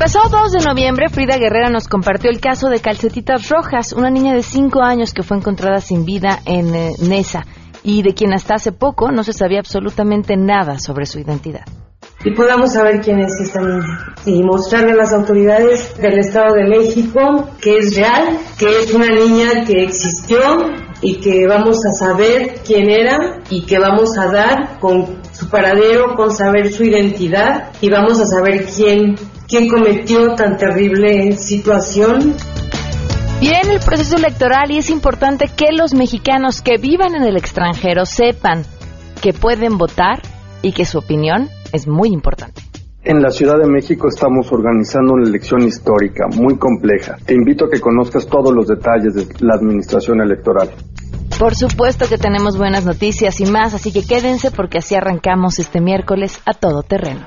pasado 2 de noviembre, Frida Guerrera nos compartió el caso de Calcetitas Rojas, una niña de 5 años que fue encontrada sin vida en eh, Nesa y de quien hasta hace poco no se sabía absolutamente nada sobre su identidad. Y podamos saber quién es esta niña y mostrarle a las autoridades del Estado de México que es real, que es una niña que existió y que vamos a saber quién era y que vamos a dar con su paradero, con saber su identidad y vamos a saber quién, quién cometió tan terrible situación. Viene el proceso electoral y es importante que los mexicanos que vivan en el extranjero sepan que pueden votar y que su opinión es muy importante. En la Ciudad de México estamos organizando una elección histórica muy compleja. Te invito a que conozcas todos los detalles de la administración electoral. Por supuesto que tenemos buenas noticias y más, así que quédense porque así arrancamos este miércoles a todo terreno.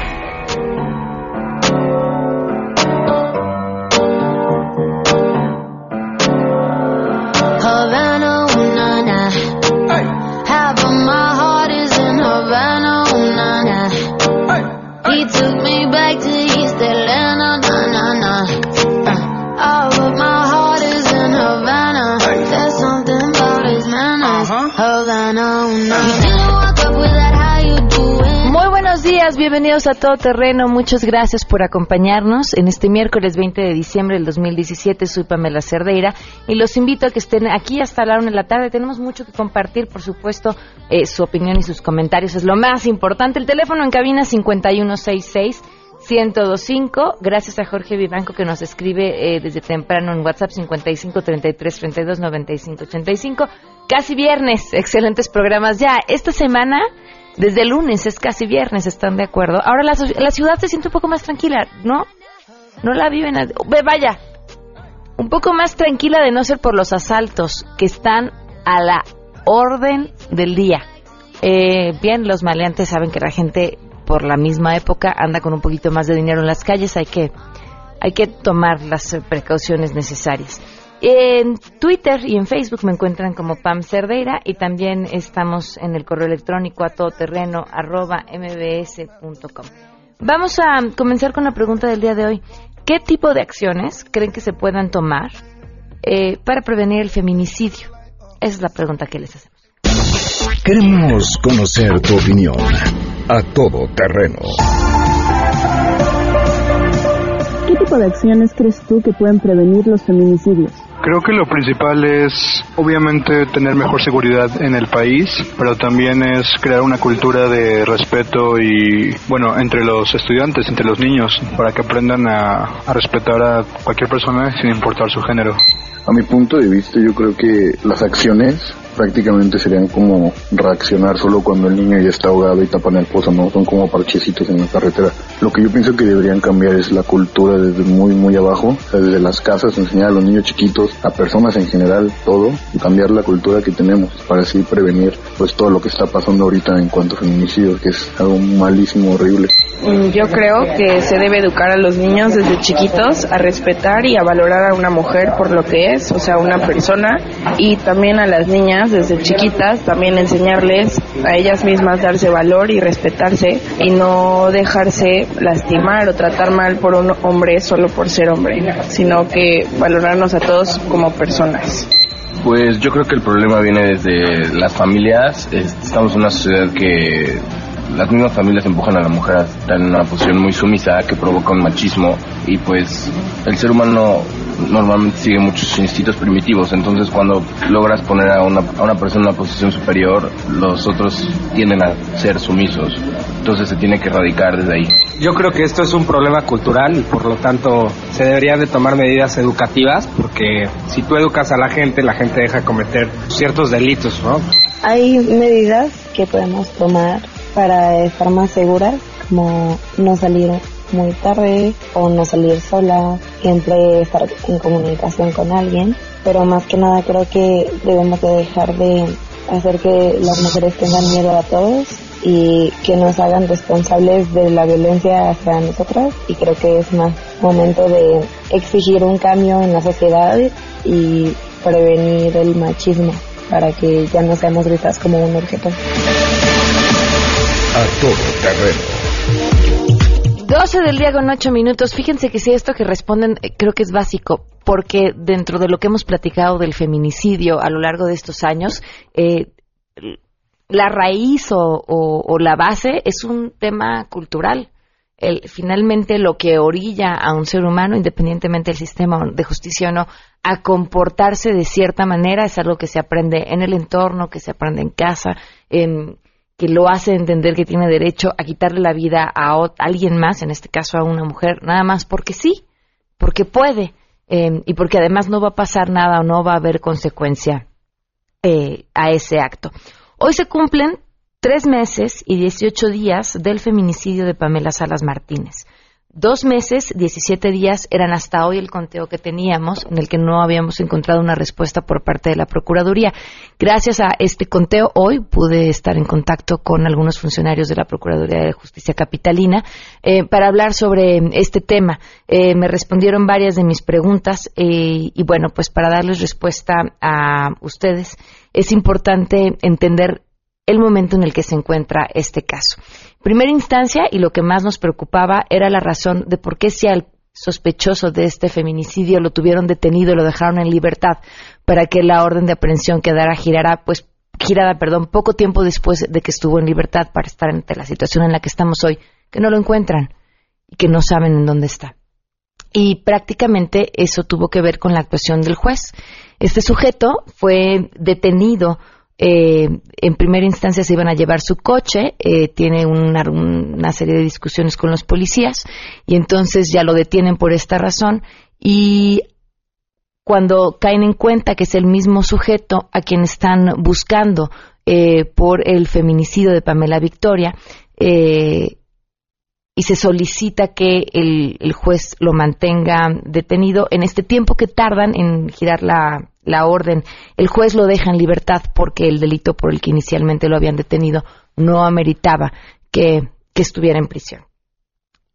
Bienvenidos a Todo Terreno. Muchas gracias por acompañarnos en este miércoles 20 de diciembre del 2017. Soy Pamela Cerdeira y los invito a que estén aquí hasta la una de la tarde. Tenemos mucho que compartir, por supuesto, eh, su opinión y sus comentarios es lo más importante. El teléfono en cabina 5166. 1025, gracias a Jorge Vivanco que nos escribe eh, desde temprano en WhatsApp 55 33 32 95 85. Casi viernes, excelentes programas ya. Esta semana desde lunes es casi viernes, ¿están de acuerdo? Ahora la, la ciudad se siente un poco más tranquila, ¿no? No la viven. Ve, vaya, un poco más tranquila de no ser por los asaltos que están a la orden del día. Eh, bien, los maleantes saben que la gente por la misma época anda con un poquito más de dinero en las calles, hay que, hay que tomar las precauciones necesarias. En Twitter y en Facebook me encuentran como Pam Cerdeira y también estamos en el correo electrónico a todoterreno arroba mbs.com. Vamos a comenzar con la pregunta del día de hoy. ¿Qué tipo de acciones creen que se puedan tomar eh, para prevenir el feminicidio? Esa es la pregunta que les hacemos. Queremos conocer tu opinión. A Todo Terreno. ¿Qué tipo de acciones crees tú que pueden prevenir los feminicidios? Creo que lo principal es obviamente tener mejor seguridad en el país, pero también es crear una cultura de respeto y, bueno, entre los estudiantes, entre los niños, para que aprendan a, respetar a cualquier persona sin importar su género. A mi punto de vista, yo creo que las acciones prácticamente serían como reaccionar solo cuando el niño ya está ahogado y tapan el pozo, ¿no? Son como parchecitos en la carretera. Lo que yo pienso que deberían cambiar es la cultura desde muy, muy abajo, o sea, desde las casas, enseñar a los niños chiquitos, a personas en general, todo, y cambiar la cultura que tenemos para así prevenir pues todo lo que está pasando ahorita en cuanto a feminicidios, que es algo malísimo, horrible. Mm, Yo creo que se debe educar a los niños desde chiquitos a respetar y a valorar a una mujer por lo que es, o sea, una persona, y también a las niñas desde chiquitas también enseñarles a ellas mismas darse valor y respetarse y no dejarse lastimar o tratar mal por un hombre solo por ser hombre, sino que valorarnos a todos como personas. Pues yo creo que el problema viene desde las familias. Es- Estamos en una sociedad que las mismas familias empujan a la mujer a estar en una posición muy sumisa que provoca un machismo y pues el ser humano normalmente sigue muchos instintos primitivos. Entonces cuando logras poner a una, a una persona en una posición superior, los otros tienden a ser sumisos. Entonces se tiene que erradicar desde ahí. Yo creo que esto es un problema cultural y por lo tanto se deberían de tomar medidas educativas porque si tú educas a la gente, la gente deja de cometer ciertos delitos, ¿no? Hay medidas que podemos tomar para estar más seguras, como no salir muy tarde o no salir sola, siempre estar en comunicación con alguien, pero más que nada creo que debemos de dejar de hacer que las mujeres tengan miedo a todos y que nos hagan responsables de la violencia hacia nosotras y creo que es más momento de exigir un cambio en la sociedad y prevenir el machismo para que ya no seamos vistas como un objeto. A todo terreno. 12 del día con 8 minutos. Fíjense que si esto que responden eh, creo que es básico, porque dentro de lo que hemos platicado del feminicidio a lo largo de estos años, eh, la raíz o la base es un tema cultural. El- finalmente lo que orilla a un ser humano, independientemente del sistema de justicia o no, a comportarse de cierta manera es algo que se aprende en el entorno, que se aprende en casa, en- que lo hace entender que tiene derecho a quitarle la vida a alguien más, en este caso a una mujer, nada más porque sí, porque puede, eh, y porque además no va a pasar nada o no va a haber consecuencia eh, a ese acto. Hoy se cumplen tres meses y 18 días del feminicidio de Pamela Salas Martínez. Dos meses, 17 días eran hasta hoy el conteo que teníamos, en el que no habíamos encontrado una respuesta por parte de la Procuraduría. Gracias a este conteo, hoy pude estar en contacto con algunos funcionarios de la Procuraduría de Justicia Capitalina eh, para hablar sobre este tema. Eh, me respondieron varias de mis preguntas eh, y bueno, pues para darles respuesta a ustedes es importante entender el momento en el que se encuentra este caso. Primera instancia, y lo que más nos preocupaba era la razón de por qué si al sospechoso de este feminicidio lo tuvieron detenido, lo dejaron en libertad para que la orden de aprehensión quedara girara, pues girada, perdón, poco tiempo después de que estuvo en libertad para estar ante la situación en la que estamos hoy, que no lo encuentran y que no saben en dónde está. Y prácticamente eso tuvo que ver con la actuación del juez. Este sujeto fue detenido eh, en primera instancia se iban a llevar su coche, eh, tiene una, una serie de discusiones con los policías y entonces ya lo detienen por esta razón y cuando caen en cuenta que es el mismo sujeto a quien están buscando eh, por el feminicidio de Pamela Victoria, eh, y se solicita que el, el, juez lo mantenga detenido en este tiempo que tardan en girar la, la, orden. El juez lo deja en libertad porque el delito por el que inicialmente lo habían detenido no ameritaba que, que estuviera en prisión.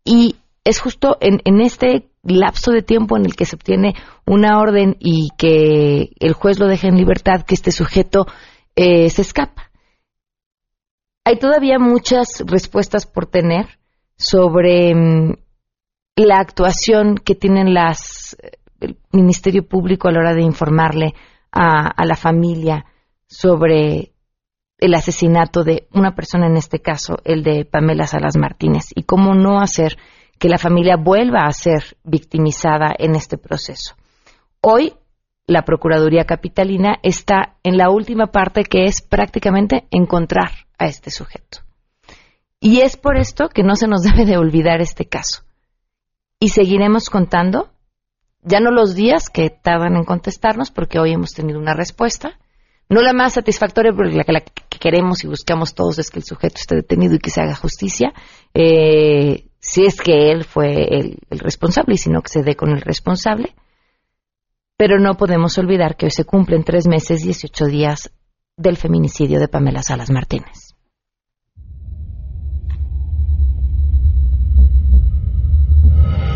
Y es justo en, en, este lapso de tiempo en el que se obtiene una orden y que el juez lo deja en libertad que este sujeto eh, se escapa. Hay todavía muchas respuestas por tener sobre um, la actuación que tienen las el Ministerio Público a la hora de informarle a, la familia sobre el asesinato de una persona, en este caso el de Pamela Salas Martínez, y cómo no hacer que la familia vuelva a ser victimizada en este proceso. Hoy la Procuraduría Capitalina está en la última parte que es prácticamente encontrar a este sujeto. Y es por esto que no se nos debe de olvidar este caso. Y seguiremos contando, ya no los días que tardan en contestarnos, porque hoy hemos tenido una respuesta, no la más satisfactoria, porque la que, la que queremos y buscamos todos es que el sujeto esté detenido y que se haga justicia, eh, si es que él fue el, el responsable y si no que se dé con el responsable. Pero no podemos olvidar que hoy se cumplen tres meses, 18 días del feminicidio de Pamela Salas Martínez.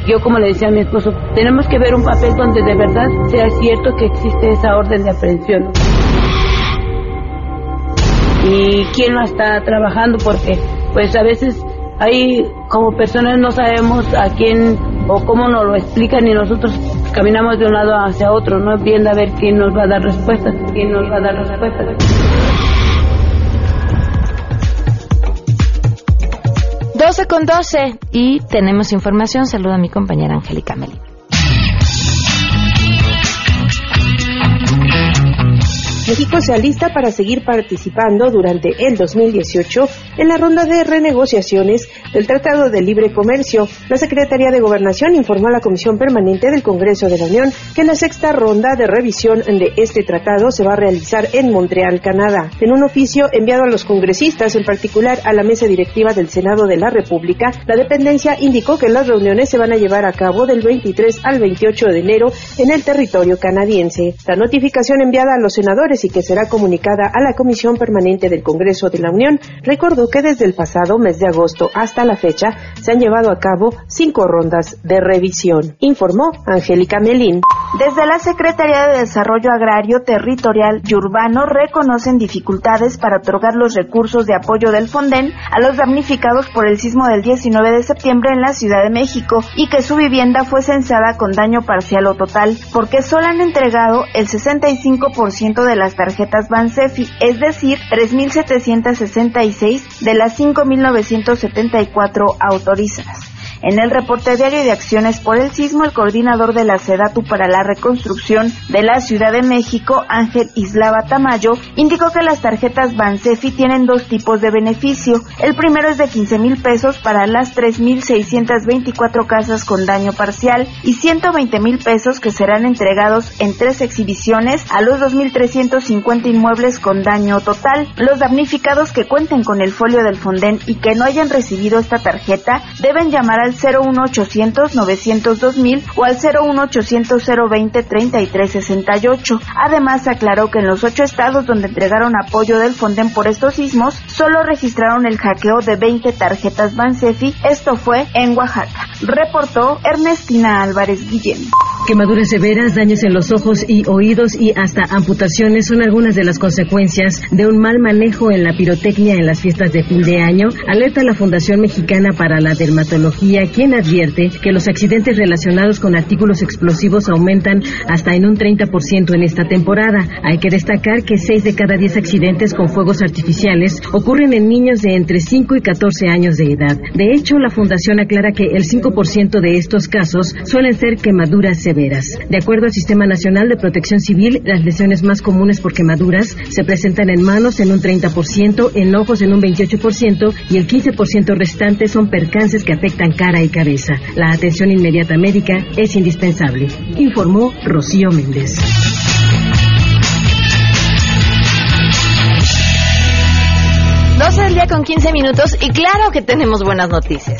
Yo como le decía a mi esposo, tenemos que ver un papel donde de verdad sea cierto que existe esa orden de aprehensión. Y quién lo está trabajando porque pues a veces ahí como personas no sabemos a quién o cómo nos lo explican y nosotros caminamos de un lado hacia otro, no viendo a ver quién nos va a dar respuestas, quién nos va a dar respuestas. 12 con 12 y tenemos información. Saluda a mi compañera Angélica Melina. México se alista para seguir participando durante el 2018 en la ronda de renegociaciones del Tratado de Libre Comercio. La Secretaría de Gobernación informó a la Comisión Permanente del Congreso de la Unión que la sexta ronda de revisión de este tratado se va a realizar en Montreal, Canadá. En un oficio enviado a los congresistas, en particular a la mesa directiva del Senado de la República, la dependencia indicó que las reuniones se van a llevar a cabo del 23 al 28 de enero en el territorio canadiense. La notificación enviada a los senadores y que será comunicada a la Comisión Permanente del Congreso de la Unión, recordó que desde el pasado mes de agosto hasta la fecha se han llevado a cabo cinco rondas de revisión, informó Angélica Melín. Desde la Secretaría de Desarrollo Agrario, Territorial y Urbano reconocen dificultades para otorgar los recursos de apoyo del Fonden a los damnificados por el sismo del 19 de septiembre en la Ciudad de México y que su vivienda fue censada con daño parcial o total, porque solo han entregado el 65% de las tarjetas Bansefi, es decir, 3.766 de las 5.974 autorizadas. En el reporte diario de acciones por el sismo, el coordinador de la SEDATU para la reconstrucción de la Ciudad de México, Ángel Islava Tamayo, indicó que las tarjetas Bansefi tienen dos tipos de beneficio. El primero es de 15 mil pesos para las 3.624 casas con daño parcial y 120 mil pesos que serán entregados en tres exhibiciones a los 2.350 inmuebles con daño total. Los damnificados que cuenten con el folio del Fonden y que no hayan recibido esta tarjeta deben llamar al 01800 902 mil o al 01800 020 3368. Además, aclaró que en los ocho estados donde entregaron apoyo del Fonden por estos sismos, solo registraron el hackeo de 20 tarjetas Bansefi. Esto fue en Oaxaca. Reportó Ernestina Álvarez Guillén. Quemaduras severas, daños en los ojos y oídos y hasta amputaciones son algunas de las consecuencias de un mal manejo en la pirotecnia en las fiestas de fin de año, alerta la Fundación Mexicana para la Dermatología, quien advierte que los accidentes relacionados con artículos explosivos aumentan hasta en un 30% en esta temporada. Hay que destacar que 6 de cada 10 accidentes con fuegos artificiales ocurren en niños de entre 5 y 14 años de edad. De hecho, la Fundación aclara que el 5% de estos casos suelen ser quemaduras severas. De acuerdo al Sistema Nacional de Protección Civil, las lesiones más comunes por quemaduras se presentan en manos en un 30%, en ojos en un 28% y el 15% restante son percances que afectan cara y cabeza. La atención inmediata médica es indispensable, informó Rocío Méndez. Doce del día con 15 minutos y claro que tenemos buenas noticias.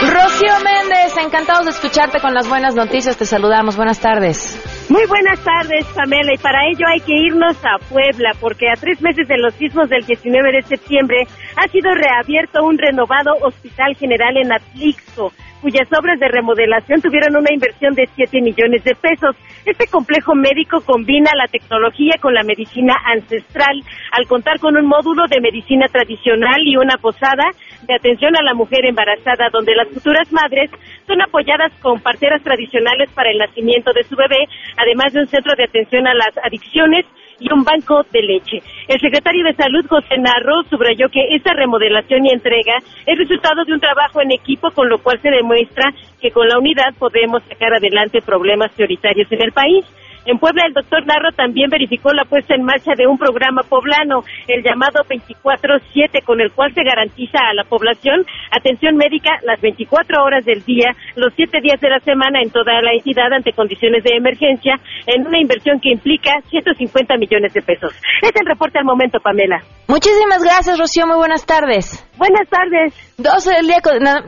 Rocío Méndez, encantados de escucharte con las buenas noticias. Te saludamos. Buenas tardes. Muy buenas tardes, Pamela, y para ello hay que irnos a Puebla, porque a tres meses de los sismos del 19 de septiembre ha sido reabierto un renovado Hospital General en Atlixco cuyas obras de remodelación tuvieron una inversión de 7 millones de pesos. Este complejo médico combina la tecnología con la medicina ancestral al contar con un módulo de medicina tradicional y una posada de atención a la mujer embarazada donde las futuras madres son apoyadas con parteras tradicionales para el nacimiento de su bebé, además de un centro de atención a las adicciones y un banco de leche. El secretario de Salud, José Narro, subrayó que esta remodelación y entrega es resultado de un trabajo en equipo, con lo cual se demuestra que con la unidad podemos sacar adelante problemas prioritarios en el país. En Puebla, el doctor Narro también verificó la puesta en marcha de un programa poblano, el llamado 24-7, con el cual se garantiza a la población atención médica las 24 horas del día, los 7 días de la semana en toda la entidad ante condiciones de emergencia, en una inversión que implica 150 millones de pesos. Es el reporte al momento, Pamela. Muchísimas gracias, Rocío. Muy buenas tardes. Buenas tardes. 12 del día,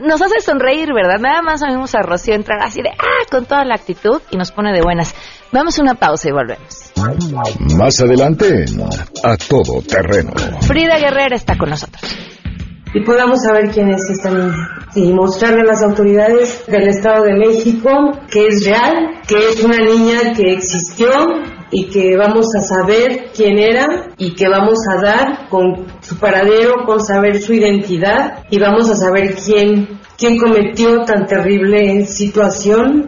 nos hace sonreír, ¿verdad? Nada más oímos a Rocío entrar así de, ah, con toda la actitud y nos pone de buenas. Vamos a una pausa y volvemos. Más adelante, a todo terreno. Frida Guerrera está con nosotros. Y podamos saber quién es esta niña. Y mostrarle a las autoridades del Estado de México que es real, que es una niña que existió y que vamos a saber quién era y que vamos a dar con su paradero, con saber su identidad y vamos a saber quién, quién cometió tan terrible situación.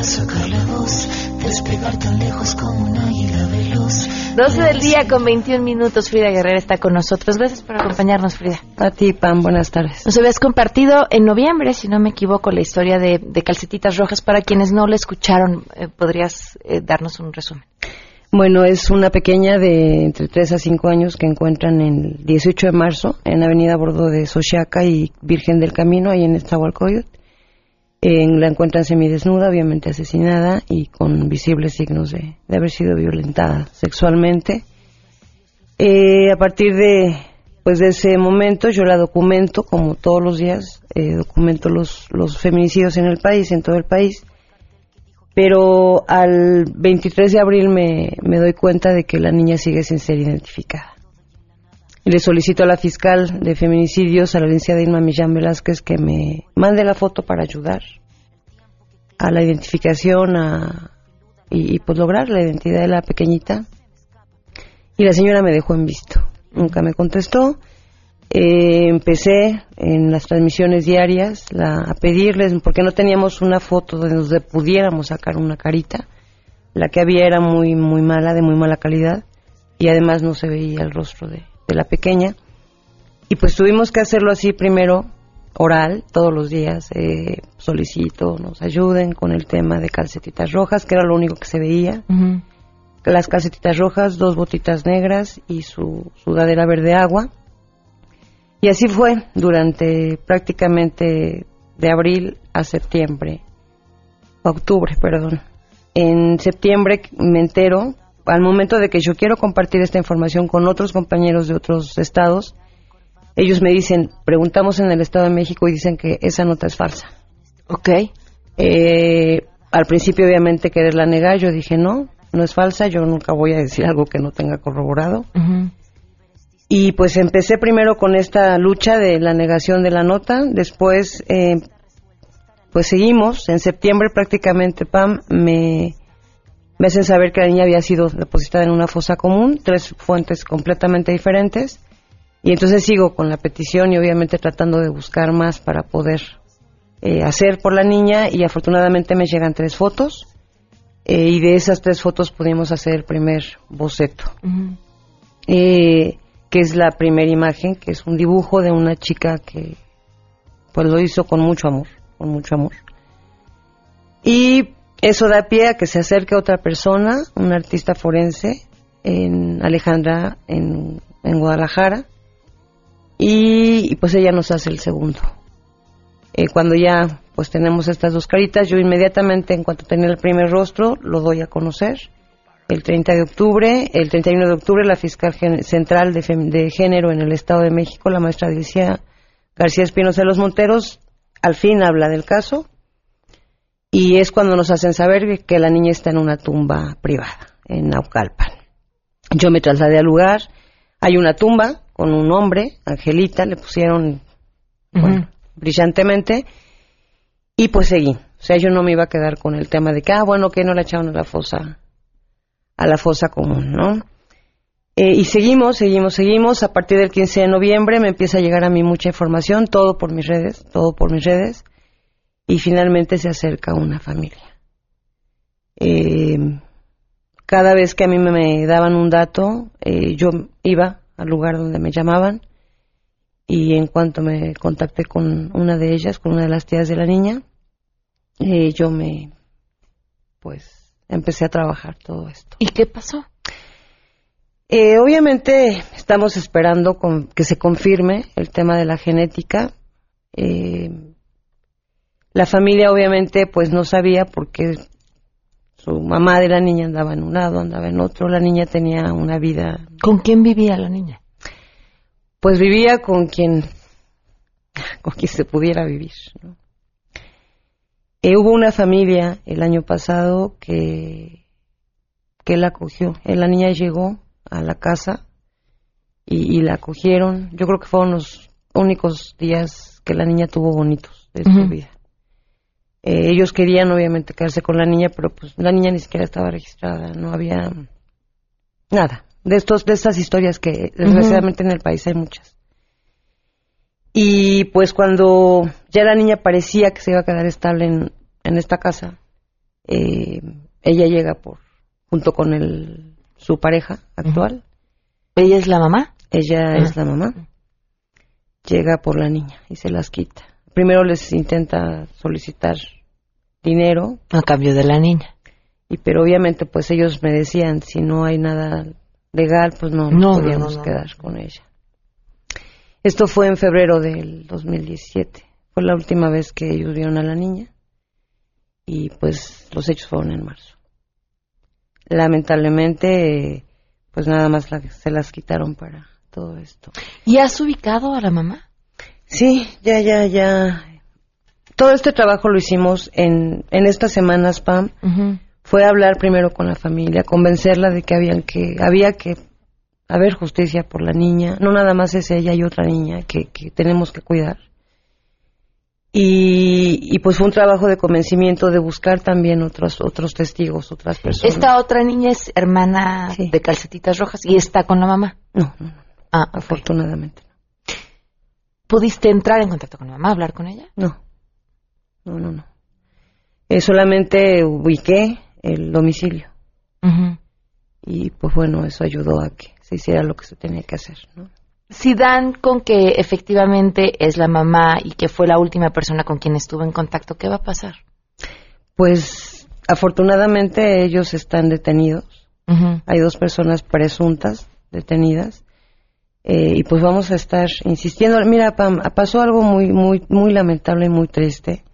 para sacar la voz despegar tan lejos como un águila veloz. 12 del día con 21 minutos. Frida Guerrera está con nosotros. Gracias por acompañarnos, Frida. A ti, Pam. Buenas tardes. Nos habías compartido en noviembre, si no me equivoco, la historia de, de Calcetitas Rojas. Para quienes no la escucharon, eh, ¿podrías eh, darnos un resumen? Bueno, es una pequeña de entre 3 a 5 años que encuentran el 18 de marzo en Avenida Bordo de Sochiaca y Virgen del Camino, ahí en Estahualcoyot. En, la encuentran semidesnuda, obviamente asesinada y con visibles signos de, haber sido violentada sexualmente. Eh, a partir de, pues de ese momento yo la documento, como todos los días, eh, documento los, los feminicidios en el país, en todo el país. Pero al 23 de abril me doy cuenta de que la niña sigue sin ser identificada. Y le solicito a la fiscal de feminicidios, a la licenciada Irma Millán Velázquez, que me mande la foto para ayudar a la identificación a, y, y pues lograr la identidad de la pequeñita. Y la señora me dejó en visto. Nunca me contestó. Eh, empecé en las transmisiones diarias la- a pedirles, porque no teníamos una foto de donde pudiéramos sacar una carita. La que había era muy, muy mala, de muy mala calidad, y además no se veía el rostro de, de la pequeña. Y pues tuvimos que hacerlo así primero, oral, todos los días. Eh, solicito, nos ayuden con el tema de calcetitas rojas, que era lo único que se veía las calcetitas rojas, dos botitas negras y su sudadera verde agua. Y así fue durante prácticamente de abril a septiembre, octubre, perdón. En septiembre me entero, al momento de que yo quiero compartir esta información con otros compañeros de otros estados, ellos me dicen, preguntamos en el Estado de México y dicen que esa nota es falsa. Ok. Eh, al principio obviamente quererla negar, yo dije no, no es falsa, yo nunca voy a decir algo que no tenga corroborado. Y pues empecé primero con esta lucha de la negación de la nota, después eh, pues seguimos, en septiembre prácticamente Pam me, me hacen saber que la niña había sido depositada en una fosa común, tres fuentes completamente diferentes, y entonces sigo con la petición y obviamente tratando de buscar más para poder eh, hacer por la niña y afortunadamente me llegan tres fotos eh, y de esas tres fotos pudimos hacer el primer boceto, eh, que es la primera imagen, que es un dibujo de una chica que pues lo hizo con mucho amor, con mucho amor. Y eso da pie a que se acerque otra persona, una artista forense, en Alejandra, en, Guadalajara, y, pues ella nos hace el segundo. Eh, cuando ya pues tenemos estas dos caritas, yo inmediatamente en cuanto tenía el primer rostro lo doy a conocer. El 30 de octubre, el 31 de octubre, la fiscal central de género en el Estado de México, la maestra Alicia García Espinosa de los Monteros, al fin habla del caso y es cuando nos hacen saber que la niña está en una tumba privada en Naucalpan. Yo me trasladé al lugar, hay una tumba con un hombre, Angelita, le pusieron bueno, brillantemente y pues seguí. O sea, yo no me iba a quedar con el tema de que, ah, bueno, que no la echaron a la fosa, a la fosa común, ¿no? Eh, y seguimos, seguimos, seguimos. A partir del 15 de noviembre me empieza a llegar a mí mucha información, todo por mis redes, todo por mis redes. Y finalmente se acerca una familia. Eh, cada vez que a mí me, daban un dato, eh, yo iba al lugar donde me llamaban y en cuanto me contacté con una de ellas, con una de las tías de la niña, eh, yo me, pues, empecé a trabajar todo esto. ¿Y qué pasó? Eh, obviamente estamos esperando con- que se confirme el tema de la genética. Eh, la familia obviamente pues no sabía porque su mamá de la niña andaba en un lado, andaba en otro. La niña tenía una vida. ¿Con quién vivía la niña? Pues vivía con quien, con quien se pudiera vivir. ¿no? Eh, hubo una familia el año pasado que, que la acogió. Eh, la niña llegó a la casa y, y la acogieron. Yo creo que fueron los únicos días que la niña tuvo bonitos de su vida. Eh, ellos querían obviamente quedarse con la niña, pero pues la niña ni siquiera estaba registrada, no había nada. De estos, de estas historias que desgraciadamente en el país hay muchas. Y pues cuando ya la niña parecía que se iba a quedar estable en, en esta casa, eh, ella llega por junto con el, su pareja actual. ¿Ella es la mamá? Ella es la mamá. Llega por la niña y se las quita. Primero les intenta solicitar dinero. A cambio de la niña. Y pero obviamente pues ellos me decían, si no hay nada legal, pues no, No, nos podíamos no, no. quedar con ella. Esto fue en febrero del 2017. Fue la última vez que ellos vieron a la niña. Y pues los hechos fueron en marzo. Lamentablemente, pues nada más la- se las quitaron para todo esto. ¿Y has ubicado a la mamá? Sí, ya, ya, ya. Todo este trabajo lo hicimos en, en estas semanas, Pam. Fue hablar primero con la familia, convencerla de que habían que, había que haber justicia por la niña. No nada más es ella y otra niña que, que tenemos que cuidar. Y, y pues fue un trabajo de convencimiento de buscar también otros otros testigos, otras personas. Esta otra niña es hermana de calcetitas rojas y está con la mamá. No, no, no. Ah, afortunadamente. ¿Pudiste entrar en contacto con la mamá, hablar con ella? No, no, no, no. Eh, solamente ubiqué el domicilio y pues bueno, eso ayudó a que se hiciera lo que se tenía que hacer, ¿no? Si dan con que efectivamente es la mamá y que fue la última persona con quien estuvo en contacto, ¿qué va a pasar? Pues afortunadamente ellos están detenidos. Hay dos personas presuntas detenidas. Eh, y pues vamos a estar insistiendo. Mira, Pam, pasó algo muy, muy, muy lamentable y muy triste.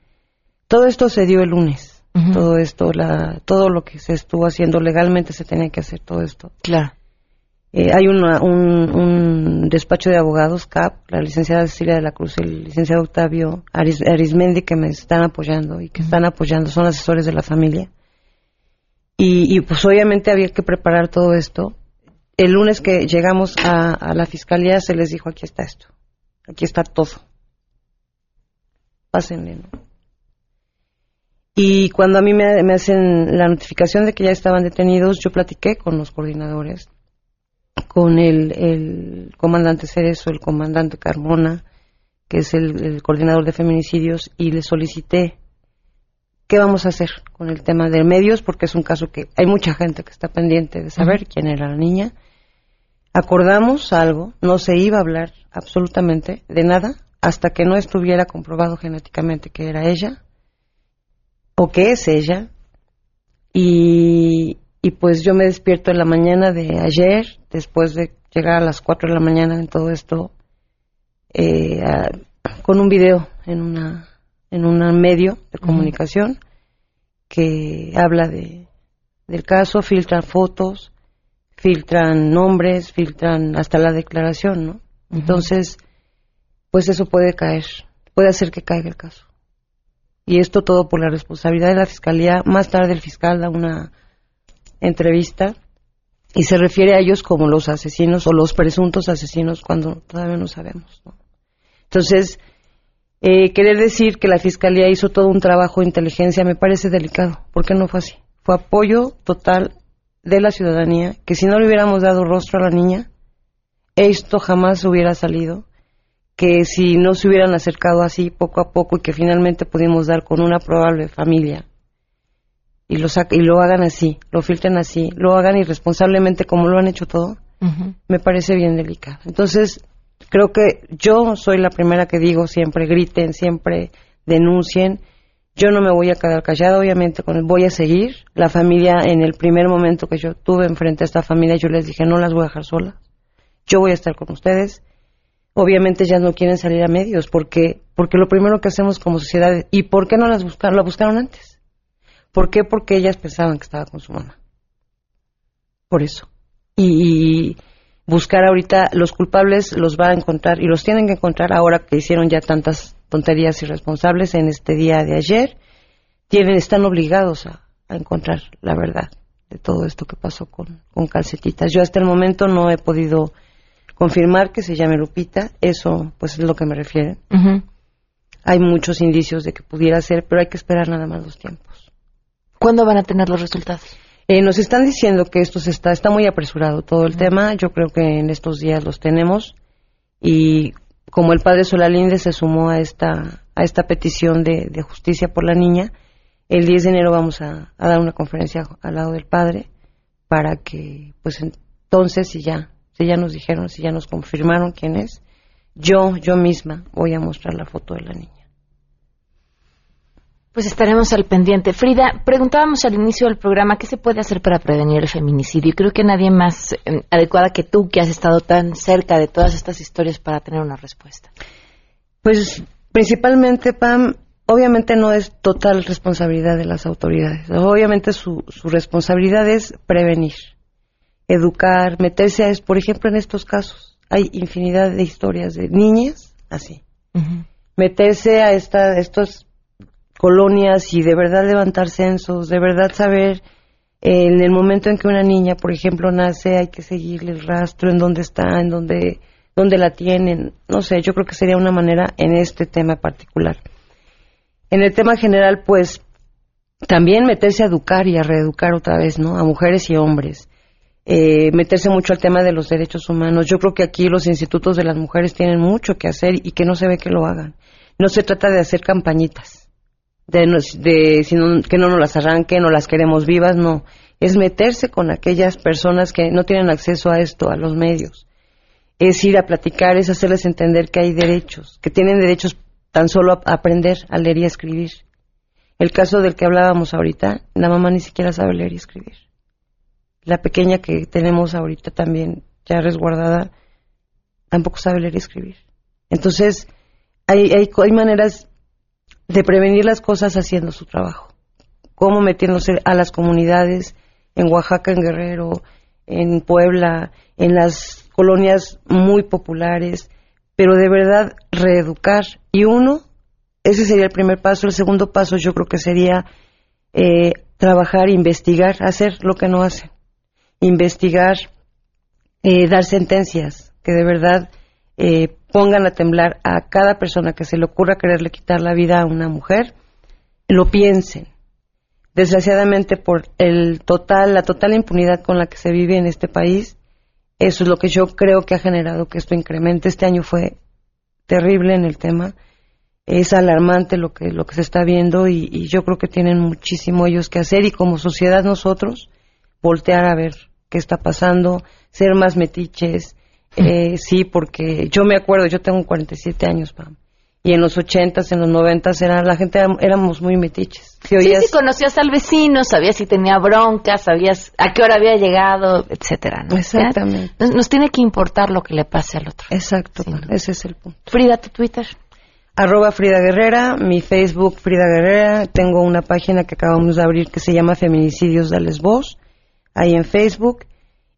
Todo esto se dio el lunes. Todo esto, la, todo lo que se estuvo haciendo legalmente se tenía que hacer todo esto. Claro. Eh, hay una- un, un despacho de abogados, CAP, la licenciada Cecilia de la Cruz, el licenciado Octavio Aris- Arismendi, que me están apoyando y que están apoyando, son asesores de la familia. Y, y, pues obviamente había que preparar todo esto. El lunes que llegamos a, a la fiscalía se les dijo, aquí está esto, aquí está todo. Pásenle, ¿no? Y cuando a mí me, me hacen la notificación de que ya estaban detenidos, yo platiqué con los coordinadores con el, el comandante Cerezo, el comandante Carmona, que es el, el coordinador de feminicidios, y le solicité qué vamos a hacer con el tema de medios, porque es un caso que hay mucha gente que está pendiente de saber quién era la niña. Acordamos algo, no se iba a hablar absolutamente de nada hasta que no estuviera comprobado genéticamente que era ella o que es ella. Y, y pues yo me despierto en la mañana de ayer, después de llegar a las 4 de la mañana en todo esto, eh, a- con un video en una en un medio de comunicación que habla de del caso, filtran fotos, filtran nombres, filtran hasta la declaración, ¿no? Entonces, pues eso puede caer, puede hacer que caiga el caso. Y esto todo por la responsabilidad de la fiscalía. Más tarde el fiscal da una entrevista y se refiere a ellos como los asesinos o los presuntos asesinos cuando todavía no sabemos. ¿no? Entonces, eh, querer decir que la fiscalía hizo todo un trabajo de inteligencia me parece delicado, porque no fue así. Fue apoyo total de la ciudadanía, que si no le hubiéramos dado rostro a la niña, esto jamás hubiera salido, que si no se hubieran acercado así poco a poco y que finalmente pudimos dar con una probable familia y lo, y lo hagan así, lo filtren así, lo hagan irresponsablemente como lo han hecho todo, me parece bien delicado. Entonces, creo que yo soy la primera que digo siempre griten, siempre denuncien. Yo no me voy a quedar callada, obviamente, con el, voy a seguir. La familia, en el primer momento que yo tuve enfrente a esta familia, yo les dije, no las voy a dejar solas. Yo voy a estar con ustedes. Obviamente ya no quieren salir a medios, porque, porque lo primero que hacemos como sociedad, ¿y por qué no las buscaron? La buscaron antes. ¿Por qué? Porque ellas pensaban que estaba con su mamá. Por eso. Y, y buscar ahorita los culpables los va a encontrar y los tienen que encontrar ahora que hicieron ya tantas tonterías irresponsables en este día de ayer. Tienen, están obligados a, a encontrar la verdad de todo esto que pasó con, con calcetitas. Yo hasta el momento no he podido confirmar que se llame Lupita, eso pues es lo que me refiere. Hay muchos indicios de que pudiera ser, pero hay que esperar nada más los tiempos. ¿Cuándo van a tener los resultados? Eh, nos están diciendo que esto se está, está muy apresurado todo el tema. Yo creo que en estos días los tenemos. Y como el padre Solalinde se sumó a esta, a esta petición de, de justicia por la niña, El 10 de enero vamos a, a dar una conferencia al lado del padre para que, pues entonces, si ya, si ya nos dijeron, si ya nos confirmaron quién es, yo, yo misma voy a mostrar la foto de la niña. Pues estaremos al pendiente. Frida, preguntábamos al inicio del programa qué se puede hacer para prevenir el feminicidio. Y creo que nadie más eh, adecuada que tú, que has estado tan cerca de todas estas historias para tener una respuesta. Pues principalmente, Pam, obviamente no es total responsabilidad de las autoridades. Obviamente su, su responsabilidad es prevenir, educar, meterse a, por ejemplo, en estos casos. Hay infinidad de historias de niñas así. Meterse a esta, estos colonias y de verdad levantar censos, de verdad saber eh, en el momento en que una niña, por ejemplo, nace, hay que seguirle el rastro, en dónde está, en dónde, dónde la tienen. No sé, yo creo que sería una manera en este tema particular. En el tema general, pues, también meterse a educar y a reeducar otra vez, ¿no? A mujeres y hombres. Eh, meterse mucho al tema de los derechos humanos. Yo creo que aquí los institutos de las mujeres tienen mucho que hacer y que no se ve que lo hagan. No se trata de hacer campañitas de, de que no nos las arranquen o las queremos vivas, no. Es meterse con aquellas personas que no tienen acceso a esto, a los medios. Es ir a platicar, es hacerles entender que hay derechos, que tienen derechos tan solo a aprender a leer y a escribir. El caso del que hablábamos ahorita, la mamá ni siquiera sabe leer y escribir. La pequeña que tenemos ahorita también ya resguardada, tampoco sabe leer y escribir. Entonces, hay, hay, hay maneras de prevenir las cosas haciendo su trabajo. Cómo metiéndose a las comunidades en Oaxaca, en Guerrero, en Puebla, en las colonias muy populares, pero de verdad reeducar. Y uno, ese sería el primer paso. El segundo paso yo creo que sería eh, trabajar, investigar, hacer lo que no hacen. Investigar, eh, dar sentencias, que de verdad eh, pongan a temblar a cada persona que se le ocurra quererle quitar la vida a una mujer, lo piensen. Desgraciadamente por el total, la total impunidad con la que se vive en este país, eso es lo que yo creo que ha generado que esto incremente. Este año fue terrible en el tema. Es alarmante lo que, lo que se está viendo y, y yo creo que tienen muchísimo ellos que hacer y como sociedad nosotros voltear a ver qué está pasando, ser más metiches, eh, sí, porque yo me acuerdo, yo tengo 47 años, Pam. Y en los 80s, en los 90s, era, la gente éramos muy metiches. sí, sí, conocías al vecino, sabías si tenía bronca, sabías a qué hora había llegado, etcétera. ¿no? Exactamente. Nos, nos, tiene que importar lo que le pase al otro. Exacto, sí. ese es el punto. Frida, tu Twitter. Arroba Frida Guerrera, mi Facebook Frida Guerrera. Tengo una página que acabamos de abrir que se llama Feminicidios de Voz, ahí en Facebook.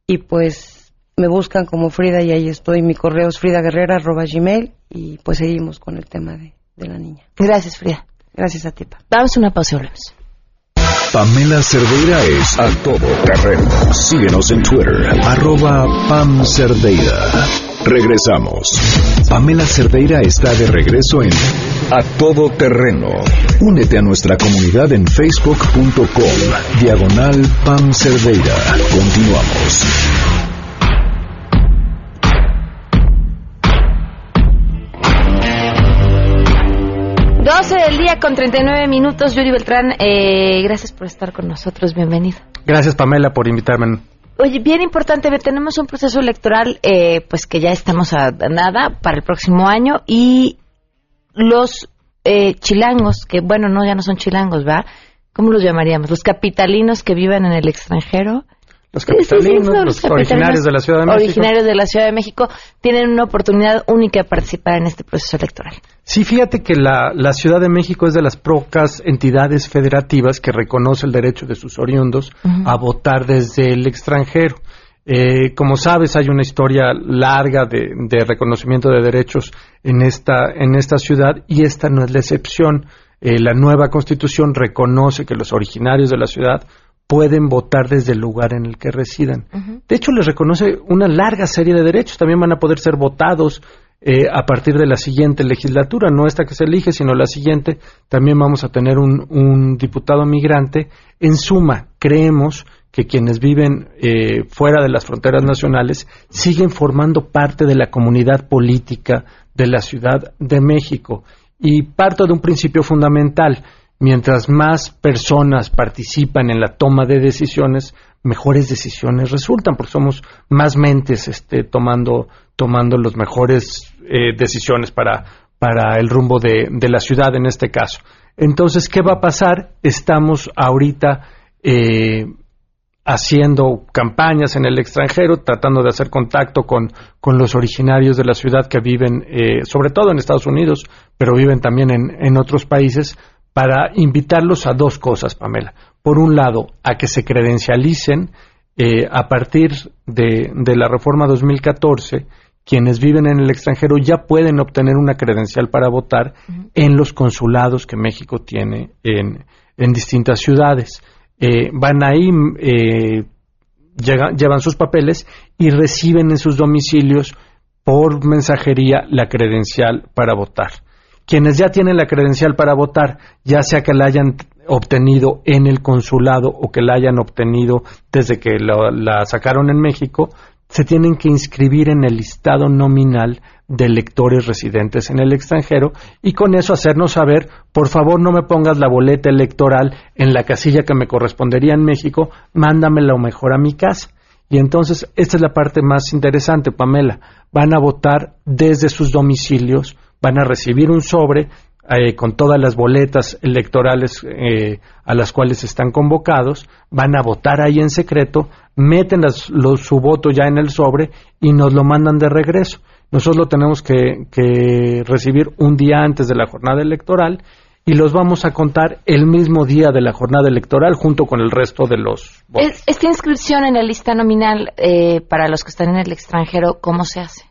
Y pues me buscan como Frida y ahí estoy. Mi correo es fridaguerrera.gmail y pues seguimos con el tema de, de, la niña. Gracias, Frida. Gracias a ti, Pa. Damos una pausa y volvemos. Pamela Cerdeira es a todo terreno. Síguenos en Twitter, arroba Pam Cerdeira. Regresamos. Pamela Cerdeira está de regreso en A Todo Terreno. Únete a nuestra comunidad en facebook.com, diagonal Pam Cerdeira. Continuamos. 12 del día con 39 minutos. Yuri Beltrán, eh, gracias por estar con nosotros. Bienvenido. Gracias, Pamela, por invitarme. Oye, bien importante, tenemos un proceso electoral, eh, pues que ya estamos a nada para el próximo año y los eh, chilangos, que bueno, no, ya no son chilangos, ¿va? ¿Cómo los llamaríamos? Los capitalinos que viven en el extranjero. Los capitalinos, sí, sí, los, los originarios de la Ciudad de México. Originarios de la Ciudad de México tienen una oportunidad única de participar en este proceso electoral. Sí, fíjate que la, la, Ciudad de México es de las pocas entidades federativas que reconoce el derecho de sus oriundos uh -huh. a votar desde el extranjero. Eh, como sabes, hay una historia larga de, de, reconocimiento de derechos en esta, en esta ciudad y esta no es la excepción. Eh, la nueva constitución reconoce que los originarios de la ciudad pueden votar desde el lugar en el que residan. Uh -huh. De hecho, les reconoce una larga serie de derechos. También van a poder ser votados eh, a partir de la siguiente legislatura, no esta que se elige, sino la siguiente. También vamos a tener un, un diputado migrante. En suma, creemos que quienes viven eh, fuera de las fronteras nacionales siguen formando parte de la comunidad política de la Ciudad de México. Y parto de un principio fundamental mientras más personas participan en la toma de decisiones, mejores decisiones resultan, porque somos más mentes este, tomando, tomando las mejores eh, decisiones para, para el rumbo de, de, la ciudad en este caso. Entonces, ¿qué va a pasar? Estamos ahorita eh, haciendo campañas en el extranjero, tratando de hacer contacto con, con los originarios de la ciudad que viven, eh, sobre todo en Estados Unidos, pero viven también en, en otros países, para invitarlos a dos cosas, Pamela. Por un lado, a que se credencialicen eh, a partir de, de, la reforma 2014. Quienes viven en el extranjero ya pueden obtener una credencial para votar uh -huh. en los consulados que México tiene en, en distintas ciudades eh, van ahí, eh, llega, llevan sus papeles y reciben en sus domicilios por mensajería la credencial para votar. Quienes ya tienen la credencial para votar, ya sea que la hayan obtenido en el consulado o que la hayan obtenido desde que la sacaron en México, se tienen que inscribir en el listado nominal de electores residentes en el extranjero y con eso hacernos saber, por favor no me pongas la boleta electoral en la casilla que me correspondería en México, mándamela o mejor a mi casa. Y entonces, esta es la parte más interesante, Pamela. Van a votar desde sus domicilios, van a recibir un sobre eh, con todas las boletas electorales eh, a las cuales están convocados, van a votar ahí en secreto, meten las, los, su voto ya en el sobre y nos lo mandan de regreso. Nosotros lo tenemos que, que, recibir un día antes de la jornada electoral y los vamos a contar el mismo día de la jornada electoral junto con el resto de los votos. Esta inscripción en la lista nominal eh, para los que están en el extranjero, ¿cómo se hace?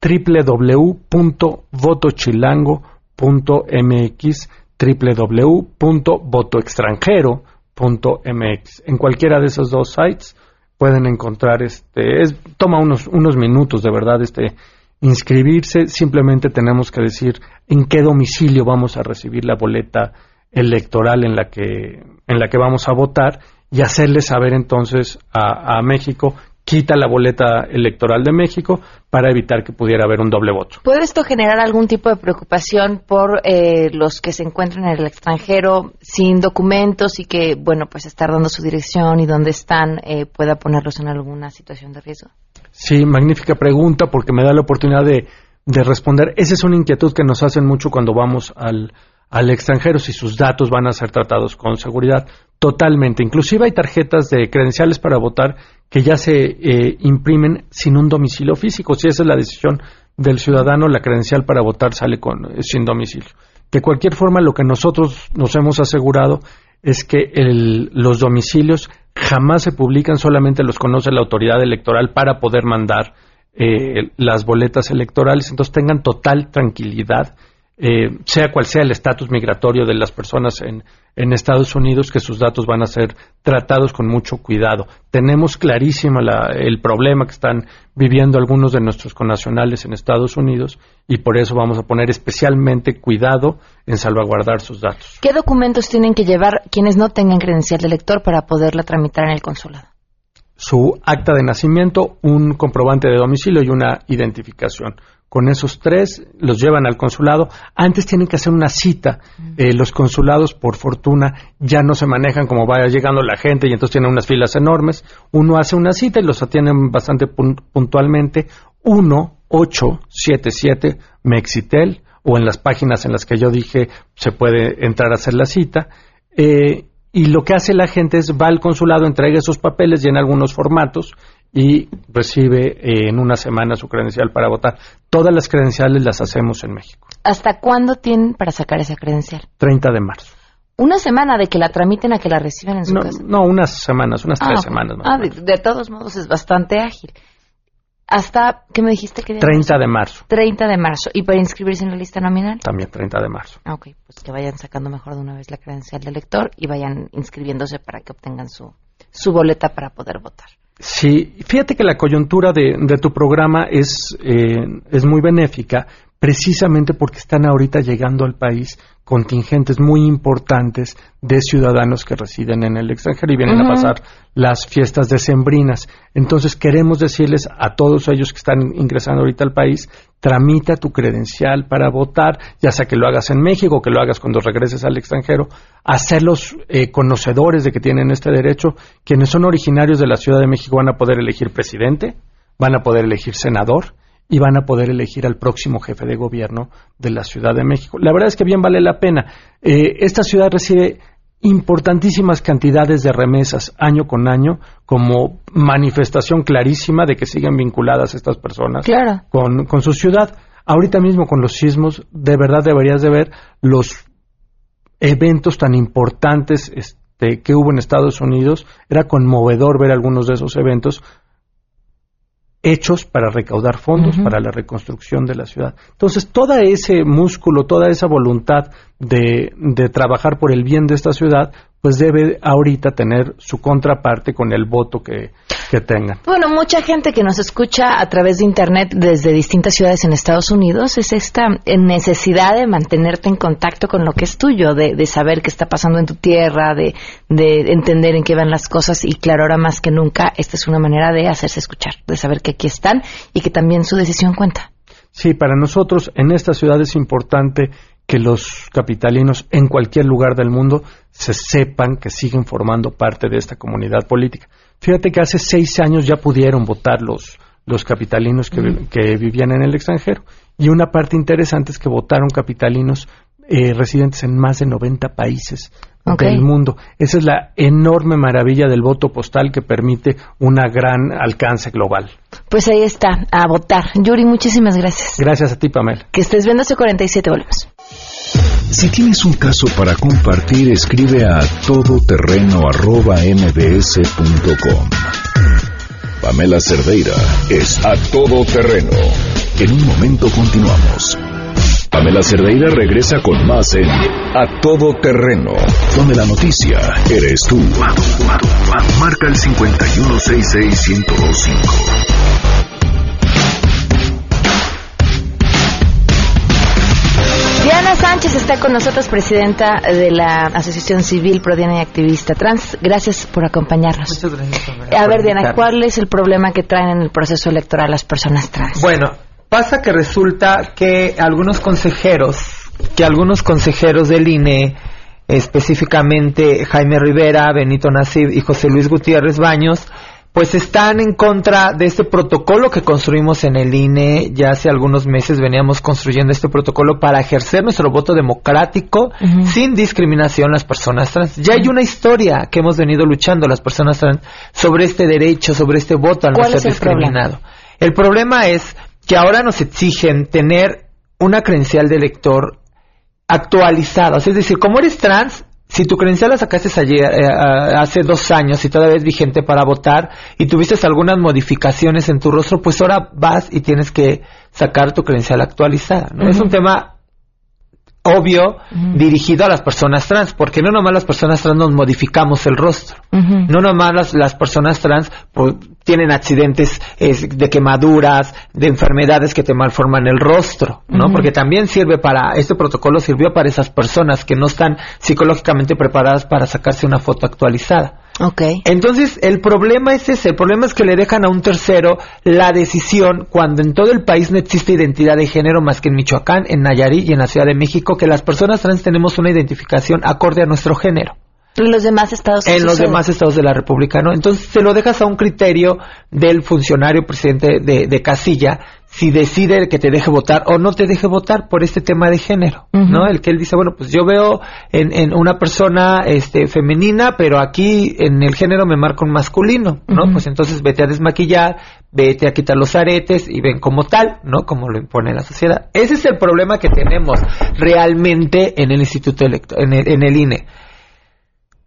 www.votochilango.mx www.votoextranjero.mx En cualquiera de esos dos sites pueden encontrar este es, toma unos unos minutos de verdad este inscribirse, simplemente tenemos que decir en qué domicilio vamos a recibir la boleta electoral en la que, en la que vamos a votar y hacerle saber entonces a, a México quita la boleta electoral de México para evitar que pudiera haber un doble voto. ¿Puede esto generar algún tipo de preocupación por eh, los que se encuentran en el extranjero sin documentos y que, bueno, pues estar dando su dirección y dónde están eh, pueda ponerlos en alguna situación de riesgo? Sí, magnífica pregunta porque me da la oportunidad de, de responder. Esa es una inquietud que nos hacen mucho cuando vamos al, al extranjero si sus datos van a ser tratados con seguridad. Totalmente. Inclusive hay tarjetas de credenciales para votar que ya se eh, imprimen sin un domicilio físico. Si esa es la decisión del ciudadano, la credencial para votar sale con, eh, sin domicilio. De cualquier forma, lo que nosotros nos hemos asegurado es que el, los domicilios jamás se publican, solamente los conoce la autoridad electoral para poder mandar eh, las boletas electorales. Entonces tengan total tranquilidad eh, sea cual sea el estatus migratorio de las personas en, en, Estados Unidos, que sus datos van a ser tratados con mucho cuidado. Tenemos clarísima la, el problema que están viviendo algunos de nuestros connacionales en Estados Unidos y por eso vamos a poner especialmente cuidado en salvaguardar sus datos. ¿Qué documentos tienen que llevar quienes no tengan credencial de elector para poderla tramitar en el consulado? Su acta de nacimiento, un comprobante de domicilio y una identificación con esos tres, los llevan al consulado. Antes tienen que hacer una cita. Eh, los consulados, por fortuna, ya no se manejan como vaya llegando la gente y entonces tienen unas filas enormes. Uno hace una cita y los atienden bastante puntualmente. 1877 Mexitel o en las páginas en las que yo dije se puede entrar a hacer la cita. Eh, y lo que hace la gente es va al consulado, entrega esos papeles, llena algunos formatos y recibe eh, en una semana su credencial para votar. Todas las credenciales las hacemos en México. ¿Hasta cuándo tienen para sacar esa credencial? 30 de marzo. ¿Una semana de que la tramiten a que la reciban en su no, casa? No, unas semanas, unas ah, tres semanas. Más ah, de, de, todos modos es bastante ágil. Hasta, ¿qué me dijiste? que 30 de marzo. 30 de marzo. ¿Y para inscribirse en la lista nominal? También 30 de marzo. Ah, ok, pues que vayan sacando mejor de una vez la credencial de elector y vayan inscribiéndose para que obtengan su, su boleta para poder votar. Sí, fíjate que la coyuntura de, de tu programa es, eh, es muy benéfica precisamente porque están ahorita llegando al país contingentes muy importantes de ciudadanos que residen en el extranjero y vienen a pasar las fiestas decembrinas. Entonces queremos decirles a todos ellos que están ingresando ahorita al país, tramita tu credencial para votar, ya sea que lo hagas en México o que lo hagas cuando regreses al extranjero, hacerlos eh, conocedores de que tienen este derecho. Quienes son originarios de la Ciudad de México van a poder elegir presidente, van a poder elegir senador y van a poder elegir al próximo jefe de gobierno de la Ciudad de México. La verdad es que bien vale la pena. Eh, esta ciudad recibe importantísimas cantidades de remesas año con año como manifestación clarísima de que siguen vinculadas estas personas Claro. con, con su ciudad. Ahorita mismo con los sismos, de verdad deberías de ver los eventos tan importantes este, que hubo en Estados Unidos. Era conmovedor ver algunos de esos eventos hechos para recaudar fondos para la reconstrucción de la ciudad. Entonces, todo ese músculo, toda esa voluntad de, de trabajar por el bien de esta ciudad, pues debe ahorita tener su contraparte con el voto que, que tengan. Bueno, mucha gente que nos escucha a través de Internet desde distintas ciudades en Estados Unidos es esta necesidad de mantenerte en contacto con lo que es tuyo, de, de saber qué está pasando en tu tierra, de, de entender en qué van las cosas y claro, ahora más que nunca, esta es una manera de hacerse escuchar, de saber que aquí están y que también su decisión cuenta. Sí, para nosotros en esta ciudad es importante que los capitalinos en cualquier lugar del mundo se sepan que siguen formando parte de esta comunidad política. Fíjate que hace seis años ya pudieron votar los, los capitalinos que, que vivían en el extranjero. Y una parte interesante es que votaron capitalinos eh, residentes en más de 90 países del mundo. Esa es la enorme maravilla del voto postal que permite una gran alcance global. Pues ahí está, a votar. Yuri, muchísimas gracias. Gracias a ti, Pamela. Que estés viendo ese 47, volvemos. Si tienes un caso para compartir, escribe a todoterreno.mbs.com. Pamela Cerdeira es a todoterreno. En un momento continuamos. Pamela Cerdeira regresa con más en A Todo Terreno, donde la noticia eres tú. Marca el 5166125. Sánchez está con nosotros, presidenta de la Asociación Civil Prodiana y Activista Trans. Gracias por acompañarnos. Muchas gracias. A ver, Diana. ¿cuál es el problema que traen en el proceso electoral las personas trans? Bueno, pasa que resulta que algunos consejeros, que algunos consejeros del INE, específicamente Jaime Rivera, Benito Nasib y José Luis Gutiérrez Baños, pues están en contra de este protocolo que construimos en el INE. Ya hace algunos meses veníamos construyendo este protocolo para ejercer nuestro voto democrático sin discriminación a las personas trans. Ya hay una historia que hemos venido luchando las personas trans sobre este derecho, sobre este voto al no ¿Cuál ser discriminado. El problema es que ahora nos exigen tener una credencial de elector actualizada. O sea, es decir, como eres trans, si tu credencial la sacaste ayer, eh, hace dos años y todavía es vigente para votar y tuviste algunas modificaciones en tu rostro, pues ahora vas y tienes que sacar tu credencial actualizada. ¿no? Es un tema obvio dirigido a las personas trans, porque no nomás las personas trans nos modificamos el rostro. No nomás las, las personas trans pues, tienen accidentes es, de quemaduras, de enfermedades que te malforman el rostro, ¿no? Porque también sirve para, este protocolo sirvió para esas personas que no están psicológicamente preparadas para sacarse una foto actualizada. Ok. Entonces, el problema es ese, el problema es que le dejan a un tercero la decisión cuando en todo el país no existe identidad de género más que en Michoacán, en Nayarit y en la Ciudad de México, que las personas trans tenemos una identificación acorde a nuestro género En los demás estados. ¿qué en los sucede? demás estados de la República, ¿no? Entonces se lo dejas a un criterio del funcionario presidente de, de casilla si decide que te deje votar o no te deje votar por este tema de género, ¿no? El que él dice, bueno, pues yo veo en, en una persona este femenina, pero aquí en el género me marco un masculino, ¿no? Pues entonces vete a desmaquillar, vete a quitar los aretes y ven como tal, ¿no? Como lo impone la sociedad. Ese es el problema que tenemos realmente en el Instituto Electo, en el, en el INE.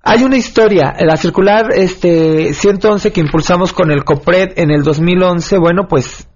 Hay una historia, la circular este 111 que impulsamos con el COPRED en el 2011, bueno, pues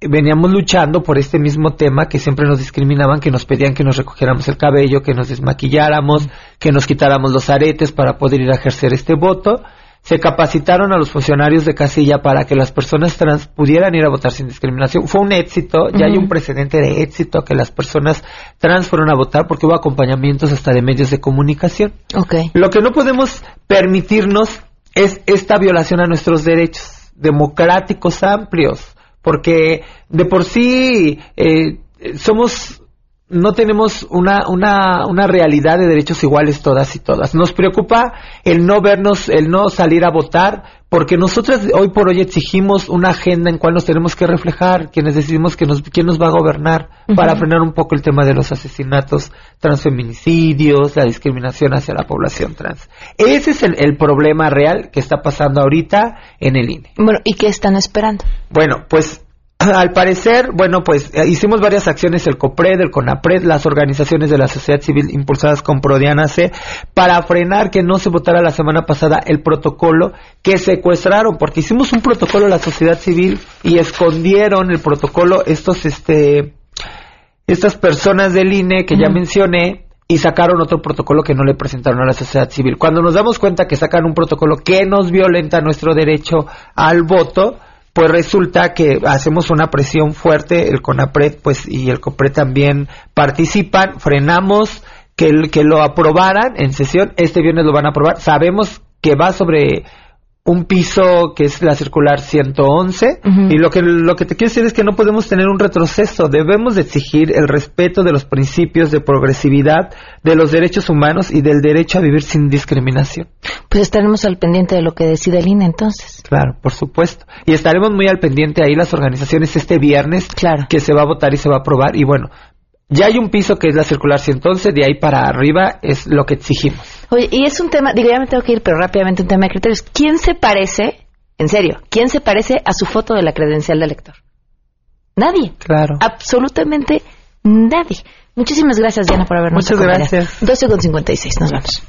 veníamos luchando por este mismo tema que siempre nos discriminaban, que nos pedían que nos recogiéramos el cabello, que nos desmaquilláramos, que nos quitáramos los aretes para poder ir a ejercer este voto. Se capacitaron a los funcionarios de casilla para que las personas trans pudieran ir a votar sin discriminación. Fue un éxito, ya hay un precedente de éxito que las personas trans fueron a votar porque hubo acompañamientos hasta de medios de comunicación. Okay. Lo que no podemos permitirnos es esta violación a nuestros derechos democráticos amplios, porque de por sí eh, somos no tenemos una, una, una realidad de derechos iguales todas y todas. Nos preocupa el no vernos, el no salir a votar, porque nosotros hoy por hoy exigimos una agenda en cual nos tenemos que reflejar, quienes decidimos que nos, quién nos va a gobernar, para frenar un poco el tema de los asesinatos, transfeminicidios, la discriminación hacia la población trans. Ese es el, el problema real que está pasando ahorita en el INE. Bueno, ¿y qué están esperando? Bueno, pues al parecer, bueno, pues eh, hicimos varias acciones, el COPRED, el CONAPRED, las organizaciones de la sociedad civil impulsadas con Prodiana C, para frenar que no se votara la semana pasada el protocolo que secuestraron, porque hicimos un protocolo a la sociedad civil y escondieron el protocolo estos, este, estas personas del INE que ya mencioné, y sacaron otro protocolo que no le presentaron a la sociedad civil. Cuando nos damos cuenta que sacan un protocolo que nos violenta nuestro derecho al voto, pues resulta que hacemos una presión fuerte, el CONAPRED pues y el COPRED también participan, frenamos que, que lo aprobaran en sesión, este viernes lo van a aprobar, sabemos que va sobre un piso que es la circular 111 y lo que lo que te quiero decir es que no podemos tener un retroceso, debemos de exigir el respeto de los principios de progresividad, de los derechos humanos y del derecho a vivir sin discriminación. Pues estaremos al pendiente de lo que decida el INE entonces. Claro, por supuesto. Y estaremos muy al pendiente ahí las organizaciones este viernes claro. que se va a votar y se va a aprobar y bueno, ya hay un piso que es la circular 111, de ahí para arriba es lo que exigimos. Oye, y es un tema, digo, ya me tengo que ir, pero rápidamente un tema de criterios. ¿Quién se parece, en serio, quién se parece a su foto de la credencial del lector? Nadie. Claro. Absolutamente nadie. Muchísimas gracias, Diana, por habernos Muchas gracias. 12 con 56, nos vamos.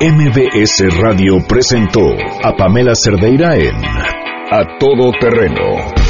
MBS Radio presentó a Pamela Cerdeira en A Todo Terreno.